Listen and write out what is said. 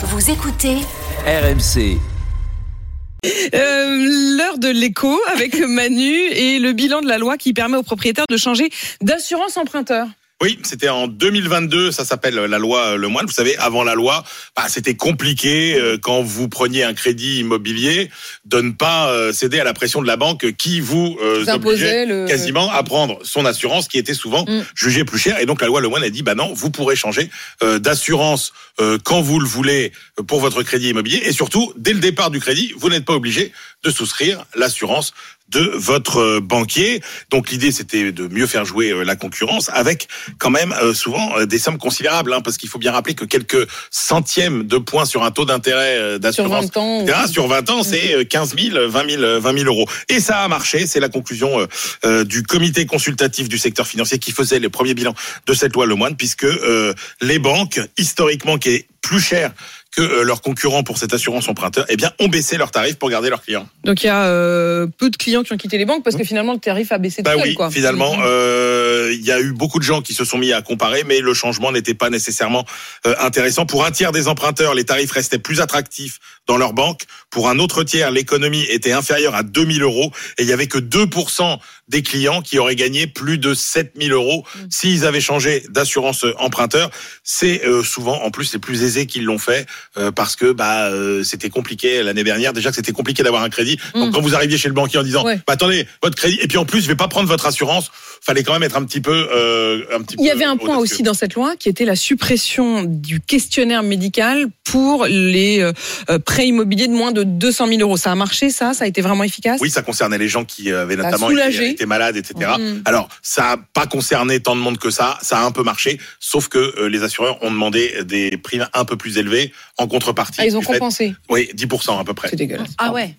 Vous écoutez RMC. Euh, L'heure de l'écho avec Manu et le bilan de la loi qui permet aux propriétaires de changer d'assurance emprunteur. Oui, c'était en 2022, ça s'appelle la loi Le Moine. Vous savez, avant la loi, bah, c'était compliqué euh, quand vous preniez un crédit immobilier de ne pas euh, céder à la pression de la banque qui vous, euh, Vous imposez obligeait le- quasiment à prendre son assurance qui était souvent Mm. jugée plus chère. Et donc la loi Le Moine a dit, bah non, vous pourrez changer euh, d'assurance euh, quand vous le voulez euh, pour votre crédit immobilier. Et surtout, dès le départ du crédit, vous n'êtes pas obligé de souscrire l'assurance de votre euh, banquier. Donc l'idée c'était de mieux faire jouer euh, la concurrence avec quand même euh, souvent des sommes considérables hein, parce qu'il faut bien rappeler que quelques centièmes de points sur un taux d'intérêt euh, Sur d'assurance 20 ans. etc., sur 20 ans, c'est euh, 15 000, 20 000, euh, 20 000 euros. Et ça a marché. C'est la conclusion du comité consultatif du secteur financier qui faisait le premier bilan de cette loi Le Moine, puisque euh, les banques, historiquement, qui est plus cher que euh, leurs concurrents pour cette assurance emprunteur, eh bien, ont baissé leurs tarifs pour garder leurs clients. Donc il y a euh, peu de clients qui ont quitté les banques parce que finalement le tarif a baissé Bah tout seul. oui, quoi. finalement, Mhm. euh, il y a eu beaucoup de gens qui se sont mis à comparer, mais le changement n'était pas nécessairement euh, intéressant. Pour un tiers des emprunteurs, les tarifs restaient plus attractifs dans leur banque. Pour un autre tiers, l'économie était inférieure à 2000 euros et il y avait que 2% des clients qui auraient gagné plus de 7000 euros Mm. s'ils avaient changé d'assurance emprunteur. C'est euh, souvent, en plus, les plus aisés qui l'ont fait euh, parce que bah euh, c'était compliqué l'année dernière. Déjà que c'était compliqué d'avoir un crédit. Donc Mm. quand vous arriviez chez le banquier en disant, Ouais. bah, attendez, votre crédit, et puis en plus, je vais pas prendre votre assurance. Fallait quand même être un petit peu, euh, un petit Il y peu avait un point aussi dans cette loi qui était la suppression du questionnaire médical pour les euh, euh, prêts immobiliers de moins de 200 000 euros. Ça a marché, ça? Ça a été vraiment efficace? Oui, ça concernait les gens qui avaient Ça a notamment été, été malades, etc. Mhm. Alors, ça a pas concerné tant de monde que ça. Ça a un peu marché, sauf que euh, les assureurs ont demandé des primes un peu plus élevées en contrepartie. Ah, ils ont fait- compensé. Oui, 10% à peu près. C'est dégueulasse. Ah ouais.